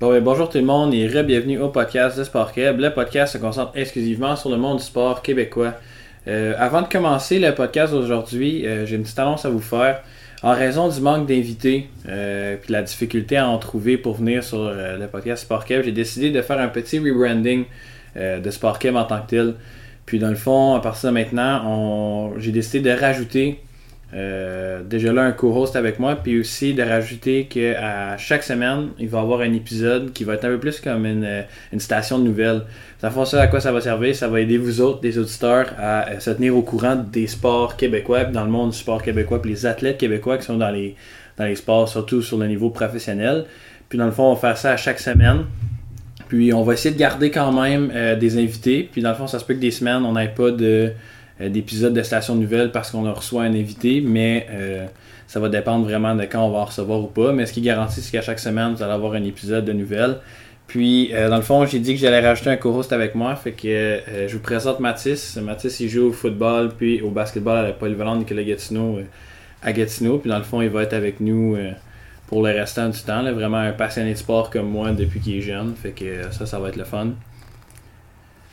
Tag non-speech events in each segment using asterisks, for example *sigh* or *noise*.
Bon, ben, bonjour tout le monde et re-bienvenue au podcast de Sport. Le podcast se concentre exclusivement sur le monde du sport québécois. Euh, avant de commencer le podcast d'aujourd'hui, euh, j'ai une petite annonce à vous faire. En raison du manque d'invités euh, puis la difficulté à en trouver pour venir sur euh, le podcast Sport j'ai décidé de faire un petit rebranding euh, de Sport Keb en tant que tel. Puis dans le fond, à partir de maintenant, on... j'ai décidé de rajouter euh, déjà là un co-host avec moi, puis aussi de rajouter qu'à chaque semaine, il va y avoir un épisode qui va être un peu plus comme une, euh, station de nouvelles. Ça fait ça à quoi ça va servir, ça va aider vous autres, des auditeurs, à euh, se tenir au courant des sports québécois, dans le monde du sport québécois, puis les athlètes québécois qui sont dans les, dans les sports, surtout sur le niveau professionnel. Puis dans le fond, on va faire ça à chaque semaine. Puis on va essayer de garder quand même des invités. Puis dans le fond, ça se peut que des semaines, on n'ait pas de d'épisodes de Station Nouvelle parce qu'on reçu un invité, mais euh, ça va dépendre vraiment de quand on va en recevoir ou pas. Mais ce qui est garanti, c'est qu'à chaque semaine, vous allez avoir un épisode de nouvelles. Puis, euh, dans le fond, j'ai dit que j'allais rajouter un co-host avec moi. Fait que euh, je vous présente Mathis. Mathis, il joue au football puis au basketball à la polyvalente Nicolas Gatineau euh, à Gatineau. Puis, dans le fond, il va être avec nous euh, pour le restant du temps. là. Vraiment un passionné de sport comme moi depuis qu'il est jeune. Fait que euh, ça, ça va être le fun.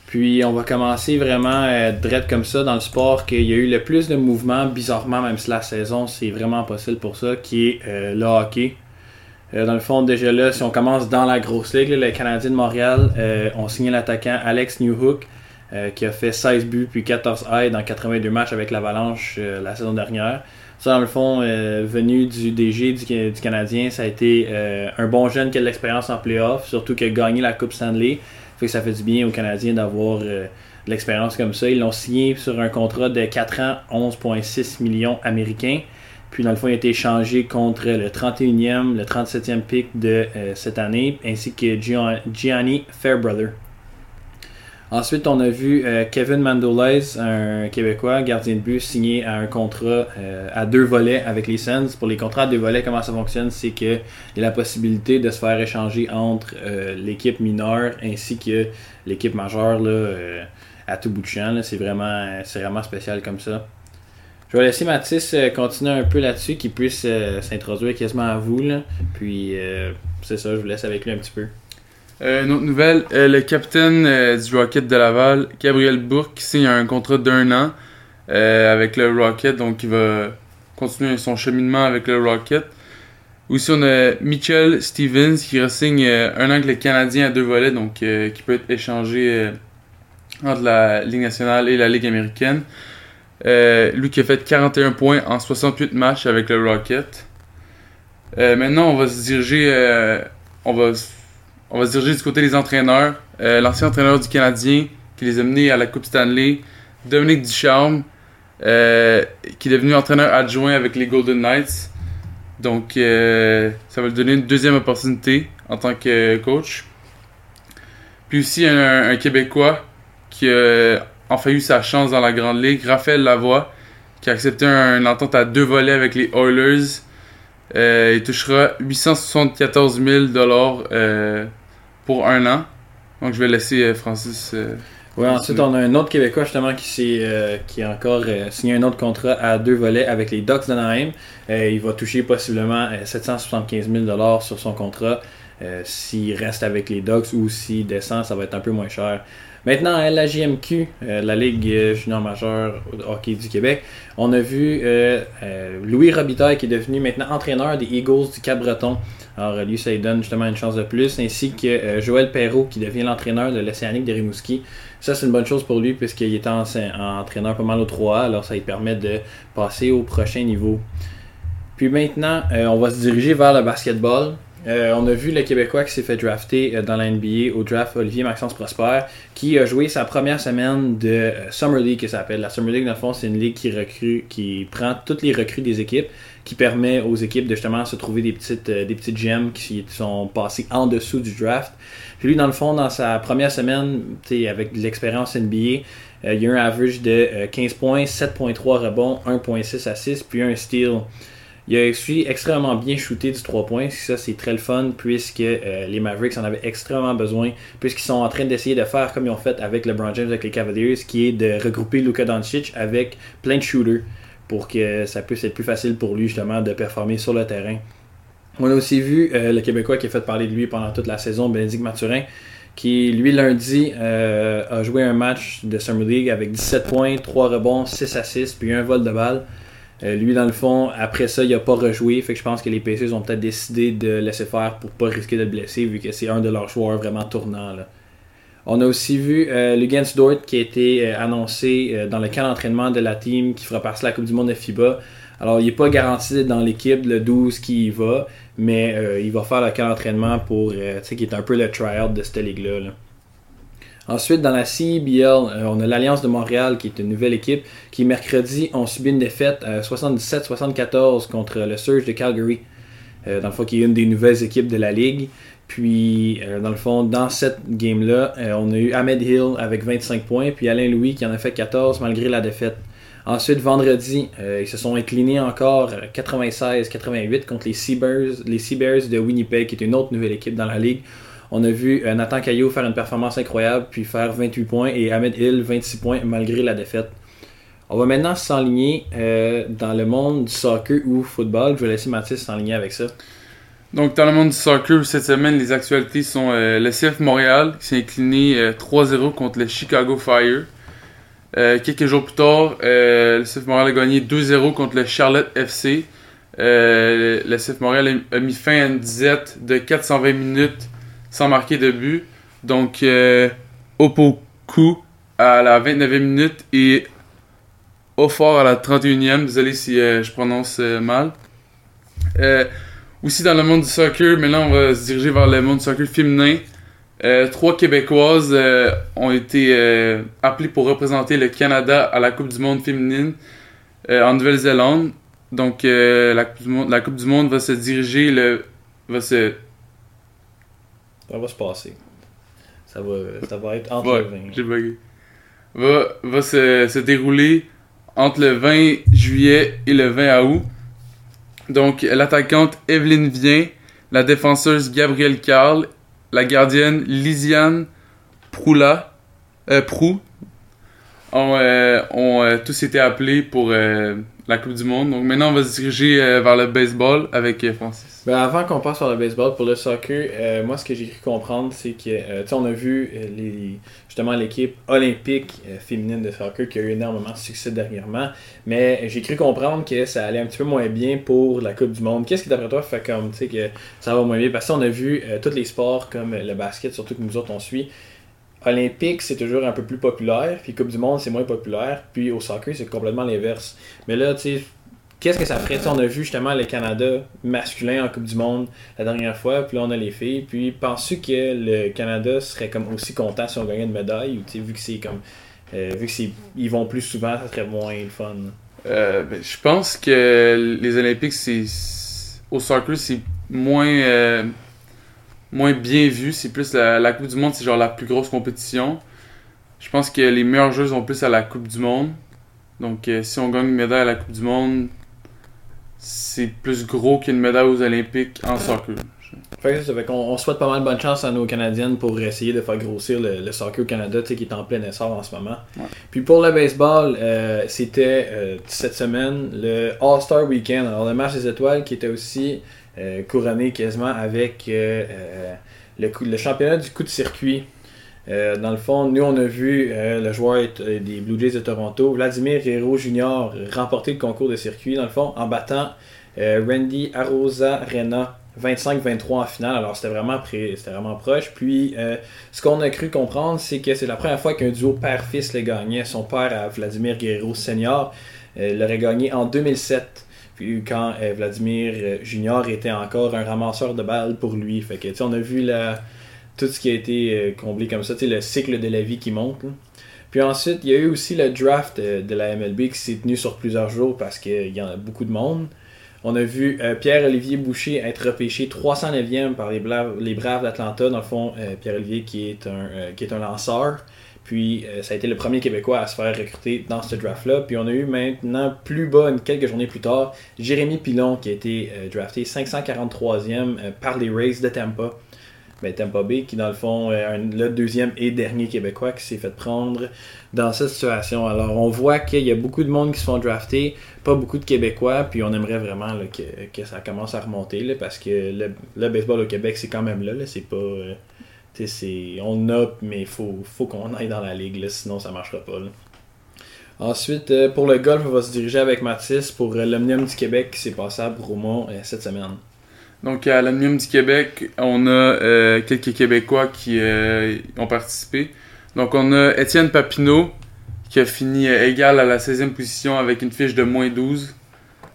Puis on va commencer vraiment euh, direct comme ça dans le sport qu'il y a eu le plus de mouvements, bizarrement, même si la saison c'est vraiment possible pour ça, qui est euh, le hockey. Euh, dans le fond, déjà là, si on commence dans la grosse ligue, les Canadiens de Montréal euh, ont signé l'attaquant Alex Newhook, qui a fait 16 buts puis 14 aides dans 82 matchs avec l'Avalanche la saison dernière. Ça, dans le fond, venu du DG du, Canadien, ça a été un bon jeune qui a de l'expérience en playoff, surtout qui a gagné la Coupe Stanley. Fait que ça fait du bien aux Canadiens d'avoir euh, l'expérience comme ça. Ils l'ont signé sur un contrat de 4 ans, 11,6 millions américains. Puis dans le fond, il a été échangé contre le 31e, le 37e pick de euh, cette année, ainsi que Gian- Gianni Fairbrother. Ensuite, on a vu euh, Kevin Mandolez, un Québécois, gardien de but, signé à un contrat euh, à deux volets avec les Sens. Pour les contrats à deux volets, comment ça fonctionne? C'est qu'il y a la possibilité de se faire échanger entre euh, l'équipe mineure ainsi que l'équipe majeure là, à tout bout de champ. C'est vraiment, vraiment spécial comme ça. Je vais laisser Mathis continuer un peu là-dessus, qu'il puisse s'introduire quasiment à vous. Puis c'est ça, je vous laisse avec lui un petit peu. Euh, une autre nouvelle, euh, le capitaine euh, du Rocket de Laval, Gabriel Bourque, signe un contrat d'un an euh, avec le Rocket, donc il va continuer son cheminement avec le Rocket. Aussi, on a Mitchell Stevens qui ressigne un an avec le Canadien à deux volets, donc qui peut être échangé entre la Ligue nationale et la Ligue américaine. Lui qui a fait 41 points en 68 matchs avec le Rocket. Maintenant, on va se diriger, on va on va se diriger du côté des entraîneurs. Euh, L'ancien entraîneur du Canadien qui les a menés à la Coupe Stanley, Dominique Ducharme, euh, qui est devenu entraîneur adjoint avec les Golden Knights. Donc, euh, ça va lui donner une deuxième opportunité en tant que coach. Puis aussi, un, Québécois qui a enfin eu sa chance dans la Grande Ligue, Raphaël Lavoie, qui a accepté un, une entente à deux volets avec les Oilers. Il touchera 874 000 euh, pour un an. Donc je vais laisser euh, Francis. euh, Ouais, ensuite, on a un autre Québécois justement qui, s'est, euh, qui a encore euh, signé un autre contrat à deux volets avec les Ducks d'Anaheim. Euh, il va toucher possiblement euh, 775 000 sur son contrat. S'il reste avec les Ducks ou s'il descend, ça va être un peu moins cher. Maintenant, à la JMQ, euh, la Ligue euh, junior majeure hockey du Québec, on a vu euh, euh, Louis Robitaille qui est devenu maintenant entraîneur des Eagles du Cap-Breton. Alors, euh, lui, ça lui donne justement une chance de plus, ainsi que euh, Joël Perrault qui devient l'entraîneur de l'Océanique de Rimouski. Ça, c'est une bonne chose pour lui puisqu'il est en, en entraîneur pas mal au 3A, alors ça lui permet de passer au prochain niveau. Puis maintenant, euh, on va se diriger vers le basketball. Euh, on a vu le Québécois qui s'est fait drafter euh, dans la NBA au draft Olivier Maxence Prosper, qui a joué sa première semaine de euh, Summer League, ça s'appelle. La Summer League, dans le fond, c'est une ligue qui recrue, qui prend toutes les recrues des équipes, qui permet aux équipes de justement se trouver des petites, des petites gemmes qui sont passées en dessous du draft. Puis lui, dans le fond, dans sa première semaine, avec l'expérience NBA, il y a un average de euh, 15 points, 7.3 rebonds, 1.6 assists, puis un steal. Il a aussi extrêmement bien shooté du 3 points. Ça, c'est très le fun puisque euh, les Mavericks en avaient extrêmement besoin. Puisqu'ils sont en train d'essayer de faire comme ils ont fait avec LeBron James avec les Cavaliers, qui est de regrouper Luka Doncic avec plein de shooters pour que ça puisse être plus facile pour lui justement de performer sur le terrain. On a aussi vu le Québécois qui a fait parler de lui pendant toute la saison, Bénédicte Mathurin, qui lui lundi a joué un match de Summer League avec 17 points, 3 rebonds, 6 assists, puis un vol de balle. Euh, lui, dans le fond, après ça, il n'a pas rejoué. Fait que je pense que les Pacers ont peut-être décidé de laisser faire pour pas risquer de le blesser, vu que c'est un de leurs joueurs vraiment tournants. On a aussi vu euh, Lugens Dort qui a été euh, annoncé euh, dans le camp d'entraînement de la team qui fera partie de la Coupe du Monde de FIBA. Alors, il n'est pas garanti d'être dans l'équipe, le 12 qui y va, mais il va faire le camp d'entraînement pour, tu sais, qui est un peu le try-out de cette ligue-là. là Ensuite, dans la CBL, euh, on a l'Alliance de Montréal qui est une nouvelle équipe qui, mercredi, ont subi une défaite 77-74 contre le Surge de Calgary. Euh, dans le fond, qui est une des nouvelles équipes de la Ligue. Puis, euh, dans le fond, dans cette game-là, on a eu Ahmed Hill avec 25 points, puis Alain Louis qui en a fait 14 malgré la défaite. Ensuite, vendredi, ils se sont inclinés encore 96-88 contre les Seabears, les de Winnipeg, qui est une autre nouvelle équipe dans la Ligue. On a vu euh, Nathan Caillot faire une performance incroyable, puis faire 28 points, et Ahmed Hill 26 points malgré la défaite. On va maintenant s'enligner euh, dans le monde du soccer ou football. Je vais laisser Mathis s'enligner avec ça. Donc, dans le monde du soccer, cette semaine, les actualités sont euh, le CF Montréal qui s'est incliné 3-0 contre le Chicago Fire. quelques jours plus tard, le CF Montréal a gagné 2-0 contre le Charlotte FC. le CF Montréal a mis fin à une disette de 420 minutes sans marquer de but. Donc, euh, Opoku à la 29e minute et Ofor à la 31e. Désolé si euh, je prononce euh, mal. Euh, aussi dans le monde du soccer, mais là on va se diriger vers le monde du soccer féminin. trois Québécoises ont été appelées pour représenter le Canada à la Coupe du Monde féminine en Nouvelle-Zélande. Donc la, coupe du monde, la Coupe du Monde va se diriger le va se ça va se passer. Ça va, ça va être entre le 20. J'ai bugué. Va, va se, se, dérouler entre le 20 juillet et le 20 août. Donc, l'attaquante Evelyne Vien, la défenseuse Gabrielle Carl, la gardienne Lisiane Proula, euh, Prou, ont, euh, euh, tous été appelés pour euh, la Coupe du Monde. Donc maintenant, on va se diriger euh, vers le baseball avec Francis. Ben, avant qu'on passe sur le baseball, pour le soccer, moi, ce que j'ai cru comprendre, c'est que, tu sais, on a vu les, justement l'équipe olympique féminine de soccer qui a eu énormément de succès dernièrement, mais j'ai cru comprendre que ça allait un petit peu moins bien pour la Coupe du Monde. Qu'est-ce qui, d'après toi, fait comme, tu sais, que ça va moins bien? Parce qu'on a vu tous les sports comme le basket, surtout que nous autres, on suit, Olympique, c'est toujours un peu plus populaire, puis Coupe du Monde, c'est moins populaire, puis au soccer, c'est complètement l'inverse. Mais là, tu sais, qu'est-ce que ça ferait? on a vu justement le Canada masculin en Coupe du Monde la dernière fois, puis là, on a les filles. Puis, penses-tu que le Canada serait comme aussi content si on gagnait une médaille, ou tu sais, vu que c'est comme. Euh, vu qu'ils vont plus souvent, ça serait moins le fun? Euh, ben, je pense que les Olympiques, c'est. Au soccer, c'est moins. Euh, moins bien vu. C'est plus la, Coupe du Monde, c'est genre la plus grosse compétition. Je pense que les meilleurs joueurs vont plus à la Coupe du Monde. Donc, euh, si on gagne une médaille à la Coupe du Monde, c'est plus gros qu'une médaille aux Olympiques en soccer. Fait ça fait qu'on on souhaite pas mal de bonne chance à nos Canadiennes pour essayer de faire grossir le, soccer au Canada qui est en plein essor en ce moment. Puis pour le baseball, euh, c'était euh, cette semaine le All-Star Weekend. Alors le match des étoiles qui était aussi euh, couronné quasiment avec euh, euh, le, championnat du coup de circuit. dans le fond, nous, on a vu le joueur des Blue Jays de Toronto, Vladimir Hero Jr., remporter le concours de circuit, dans le fond, en battant Randy Arosa Rena 25-23 en finale. Alors, c'était vraiment, vraiment proche. Puis, ce qu'on a cru comprendre, c'est que c'est la première fois qu'un duo père-fils le gagnait. Son père, Vladimir Guerrero Senior, l'aurait gagné en 2007. Puis quand euh, Vladimir euh, Junior était encore un ramasseur de balles pour lui. Fait que, on a vu tout ce qui a été euh, comblé comme ça, le cycle de la vie qui monte. Puis ensuite, il y a eu aussi le draft de la MLB qui s'est tenu sur plusieurs jours parce qu'il y en a beaucoup de monde. On a vu Pierre-Olivier Boucher être repêché 309e par les, les Braves d'Atlanta. Dans le fond, Pierre-Olivier qui, est un, qui est un lanceur. Puis euh, ça a été le premier Québécois à se faire recruter dans ce draft-là. Puis on a eu maintenant plus bas, quelques journées plus tard, Jérémy Pilon qui a été euh, drafté 543e euh, par les Rays de Tampa. ben, Tampa Bay, qui dans le fond est le deuxième et dernier Québécois qui s'est fait prendre dans cette situation. Alors on voit qu'il y a beaucoup de monde qui se font drafter, pas beaucoup de Québécois, puis on aimerait vraiment que, ça commence à remonter parce que le, baseball au Québec c'est quand même là c'est pas. On a, mais il faut, qu'on aille dans la ligue, là, sinon ça marchera pas. Ensuite, euh, pour le golf, on va se diriger avec Mathis pour euh, du Québec qui s'est passé à Bromont euh, cette semaine. Donc à l'Omnium du Québec, on a euh, quelques Québécois qui ont participé. Donc on a Étienne Papineau qui a fini égal à la 16e position avec une fiche de moins 12.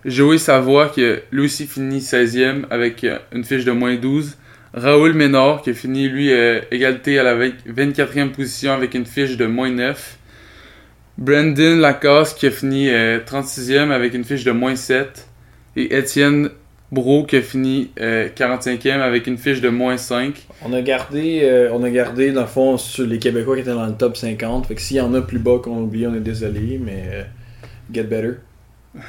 Joey Savoie qui a lui aussi fini 16e avec une fiche de moins 12. Raoul Ménard qui a fini lui euh, égalité à la 20 24e position avec une fiche de moins 9. Brandon Lacasse qui a fini euh, 36e avec une fiche de moins 7. Et Étienne Bro qui a fini euh, 45e avec une fiche de moins 5. On a gardé, euh, on a gardé dans le fond sur les Québécois qui étaient dans le top 50. Fait que s'il y en a plus bas qu'on a oublié, on est désolé, mais euh, get better. *laughs*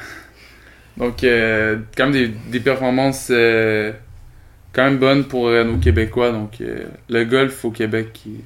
Donc, euh, quand même des, des performances euh, quand même bonnes pour euh, nos Québécois. Donc, euh, le golf au Québec qui,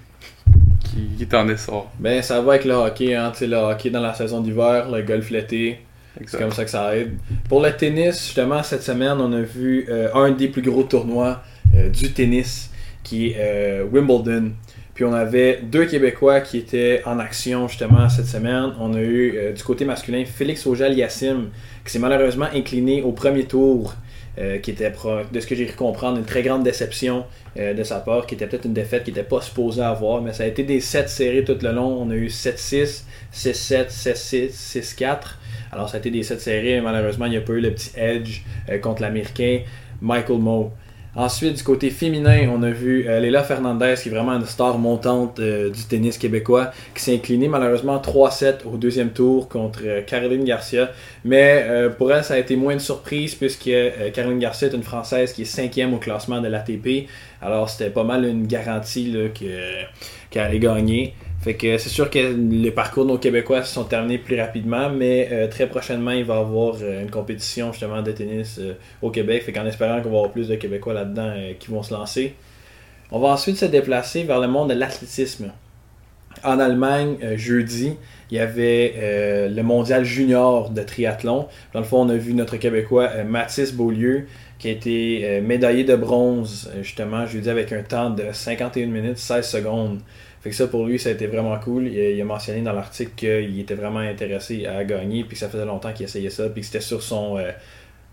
qui, qui est en essor. Ben ça va avec le hockey, hein, tu sais, le hockey dans la saison d'hiver, le golf l'été. C'est comme ça que ça aide. Pour le tennis, justement, cette semaine, on a vu euh, un des plus gros tournois euh, du tennis, qui est Wimbledon. Puis on avait deux Québécois qui étaient en action justement cette semaine. On a eu euh, du côté masculin Félix Auger-Aliassime, qui s'est malheureusement incliné au premier tour, euh, qui était, de ce que j'ai cru comprendre, une très grande déception euh, de sa part, qui était peut-être une défaite qu'il n'était pas supposé avoir. Mais ça a été des 7 séries tout le long. On a eu 7-6, 6-7, 7-6, 6-4. Alors, ça a été des 7 séries, malheureusement, il n'y a pas eu le petit edge euh, contre l'Américain Michael Moe. Ensuite, du côté féminin, on a vu euh, Leila Fernandez, qui est vraiment une star montante euh, du tennis québécois, qui s'est inclinée malheureusement 3-7 au deuxième tour contre euh, Caroline Garcia. Mais pour elle, ça a été moins de surprise, puisque Caroline Garcia est une Française qui est cinquième au classement de l'ATP. Alors, c'était pas mal une garantie qu'elle allait gagner. C'est sûr que les parcours de nos Québécois se sont terminés plus rapidement, mais euh, très prochainement, il va y avoir euh, une compétition justement de tennis euh, au Québec. Fait qu'en espérant qu'on va avoir plus de Québécois là-dedans qui vont se lancer. On va ensuite se déplacer vers le monde de l'athlétisme. En Allemagne, jeudi, il y avait le mondial junior de triathlon. Dans le fond, on a vu notre Québécois Mathis Beaulieu qui a été médaillé de bronze, justement, jeudi, avec un temps de 51 minutes 16 secondes. Fait que ça, pour lui, ça a été vraiment cool. Il a, mentionné dans l'article qu'il était vraiment intéressé à gagner, puis que ça faisait longtemps qu'il essayait ça, puis que c'était sur son... euh,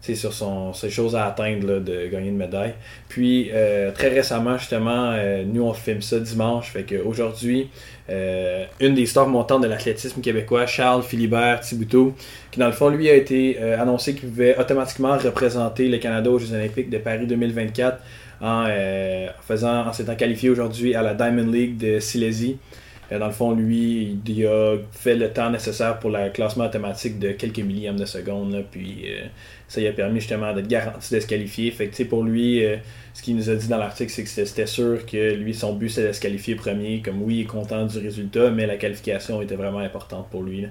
tu sais, sur son, ses choses à atteindre là, de gagner une médaille. Puis euh, très récemment, justement, euh, nous on filme ça dimanche. Fait qu'aujourd'hui, euh, une des stars montantes de l'athlétisme québécois, Charles Philibert Thibouteau, qui dans le fond, lui, a été euh, annoncé qu'il pouvait automatiquement représenter le Canada aux Jeux Olympiques de Paris 2024 en, euh, en s'étant qualifié aujourd'hui à la Diamond League de Silésie. Euh, Dans le fond, lui, il a fait le temps nécessaire pour le classement automatique de quelques millièmes de seconde. puis euh, ça lui a permis justement d'être garanti de se qualifier. Fait que, pour lui, ce qu'il nous a dit dans l'article, c'est que c'était sûr que lui, son but, c'était de se qualifier premier. Comme oui, il est content du résultat, mais la qualification était vraiment importante pour lui.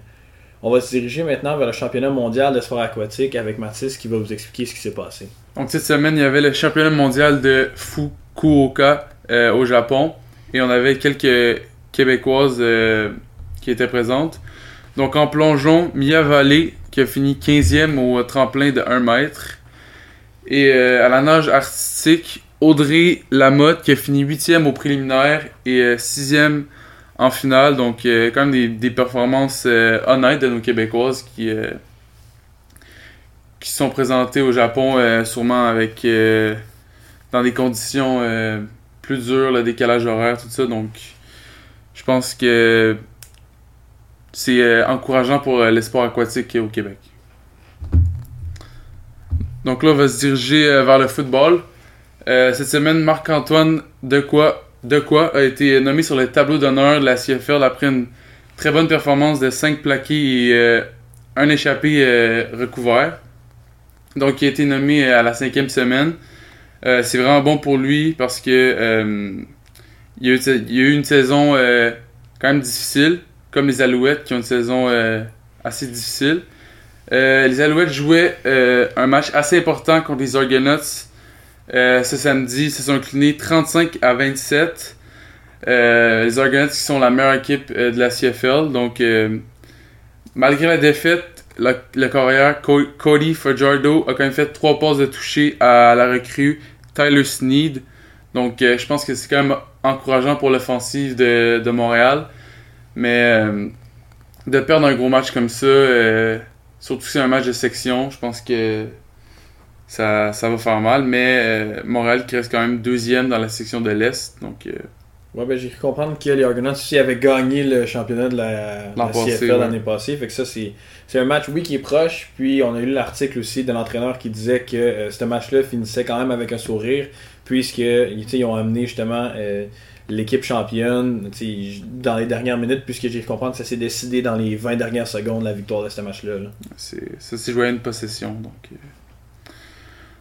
On va se diriger maintenant vers le championnat mondial de sport aquatique avec Mathis qui va vous expliquer ce qui s'est passé. Donc cette semaine, il y avait le championnat mondial de Fukuoka euh, au Japon et on avait quelques Québécoises euh, qui étaient présentes. Donc en plongeon, Mia Vallée qui a fini 15e au tremplin de 1 mètre. Et euh, à la nage artistique, Audrey Lamotte qui a fini 8e au préliminaire et euh, 6e en finale. Donc euh, quand même des, performances euh, honnêtes de nos Québécoises qui, euh, qui sont présentées au Japon, sûrement avec dans des conditions plus dures, le décalage horaire, tout ça. Donc je pense que c'est encourageant pour l'espoir aquatique au Québec. Donc là, on va se diriger vers le football. Cette semaine, Marc-Antoine Dequoy, Dequoy a été nommé sur le tableau d'honneur de la CFL après une très bonne performance de 5 plaqués et euh, un échappé euh, recouvert. Donc, il a été nommé à la cinquième semaine. Euh, c'est vraiment bon pour lui parce que euh, il, y a eu, une saison euh, quand même difficile, comme les Alouettes qui ont une saison euh, assez difficile. Euh, les Alouettes jouaient euh, un match assez important contre les Argonauts ce samedi, se sont inclinés 35 à 27. les Argonauts qui sont la meilleure équipe de la CFL. Donc, malgré la défaite, le, le carrière Cody Fajardo a quand même fait trois passes de toucher à la recrue Tyler Sneed. Donc, je pense que c'est quand même encourageant pour l'offensive de, de, Montréal. Mais de perdre un gros match comme ça, euh, surtout si c'est un match de section, je pense que ça, ça va faire mal. Mais euh, Montréal qui reste quand même deuxième dans la section de l'Est. Donc, euh, Ouais, ben j'ai cru comprendre que les Argonauts aussi avaient gagné le championnat de la, la CFL l'année passée. Fait que ça, c'est, c'est un match, oui, qui est proche. Puis on a eu l'article aussi de l'entraîneur qui disait que ce match-là finissait quand même avec un sourire. Puisque ils ont amené justement l'équipe championne dans les dernières minutes, puisque j'ai compris que ça s'est décidé dans les 20 dernières secondes la victoire de ce match-là. Ça s'est joué à une possession. Donc, euh.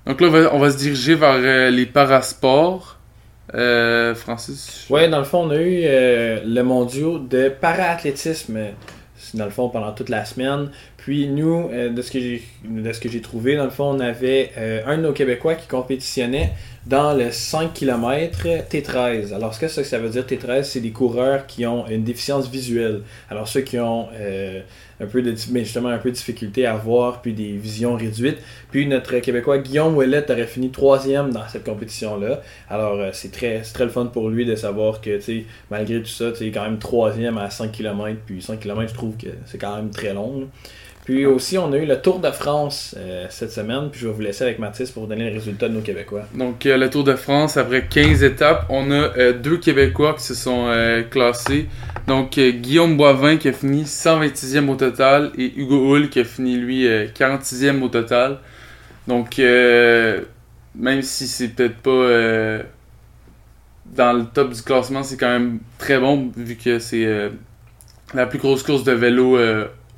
Donc là, on va, se diriger vers euh, les parasports. Euh, Francis? Ouais, dans le fond, on a eu le mondiaux de para-athlétisme dans le fond pendant toute la semaine. Puis nous, de ce que j'ai de ce que j'ai trouvé, dans le fond, on avait un de nos Québécois qui compétitionnait dans le 5 km T13. Alors, ce que ça, veut dire T13, c'est des coureurs qui ont une déficience visuelle. Alors, ceux qui ont euh, un peu de mais justement un peu de difficulté à voir, puis des visions réduites. Puis notre Québécois Guillaume Ouellet aurait fini troisième dans cette compétition-là. Alors, euh, c'est très, très le fun pour lui de savoir que, malgré tout ça, tu quand même troisième à 5 km. Puis 5 km, je trouve que c'est quand même très long. Puis aussi, on a eu le Tour de France euh, cette semaine. Puis je vais vous laisser avec Mathis pour vous donner les résultats de nos Québécois. Donc, euh, le Tour de France, après 15 étapes, on a euh, deux Québécois qui se sont classés. Donc, Guillaume Boivin qui a fini 126e au total et Hugo Hull qui a fini, lui, 46e au total. Donc, même si c'est peut-être pas dans le top du classement, c'est quand même très bon vu que c'est la plus grosse course de vélo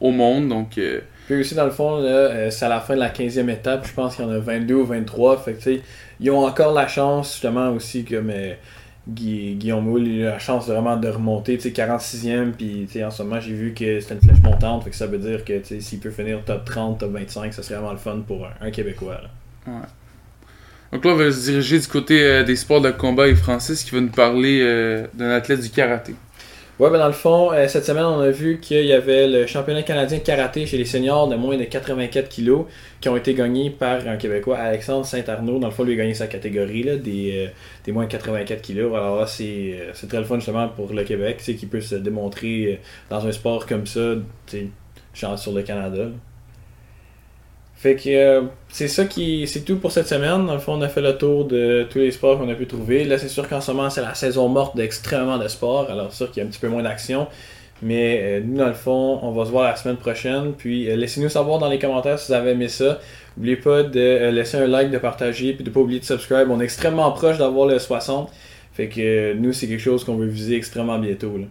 au monde. Donc, euh, Puis aussi, dans le fond, euh, c'est à la fin de la 15e étape. Je pense qu'il y en a 22 ou 23. Fait que, ils ont encore la chance, justement, aussi, que mais, Guillaume Moule il a la chance vraiment de remonter. 46e. Puis en ce moment, j'ai vu que c'était une flèche montante. Fait que ça veut dire que s'il peut finir top 30, top 25, ça serait vraiment le fun pour un, Québécois. Ouais. Donc là, on va se diriger du côté euh, des sports de combat et Francis qui va nous parler d'un athlète du karaté. Ouais, ben dans le fond, euh, cette semaine, on a vu qu'il y avait le championnat canadien de karaté chez les seniors de moins de 84 kilos qui ont été gagnés par un Québécois, Alexandre Saint-Arnaud. Dans le fond, lui a gagné sa catégorie là, des, euh, des moins de 84 kilos. Alors là, euh, c'est très le fun justement pour le Québec, qui peut se démontrer dans un sport comme ça, genre sur le Canada. Fait que euh, c'est ça qui. C'est tout pour cette semaine. Dans le fond, on a fait le tour de tous les sports qu'on a pu trouver. Là, c'est sûr qu'en ce moment, c'est la saison morte d'extrêmement de sports. Alors, c'est sûr qu'il y a un petit peu moins d'action. Mais euh, nous, dans le fond, on va se voir la semaine prochaine. Puis, euh, laissez-nous savoir dans les commentaires si vous avez aimé ça. N'oubliez pas de laisser un like, de partager, puis de pas oublier de subscribe. On est extrêmement proche d'avoir le 60. Fait que nous, c'est quelque chose qu'on veut viser extrêmement bientôt. Là.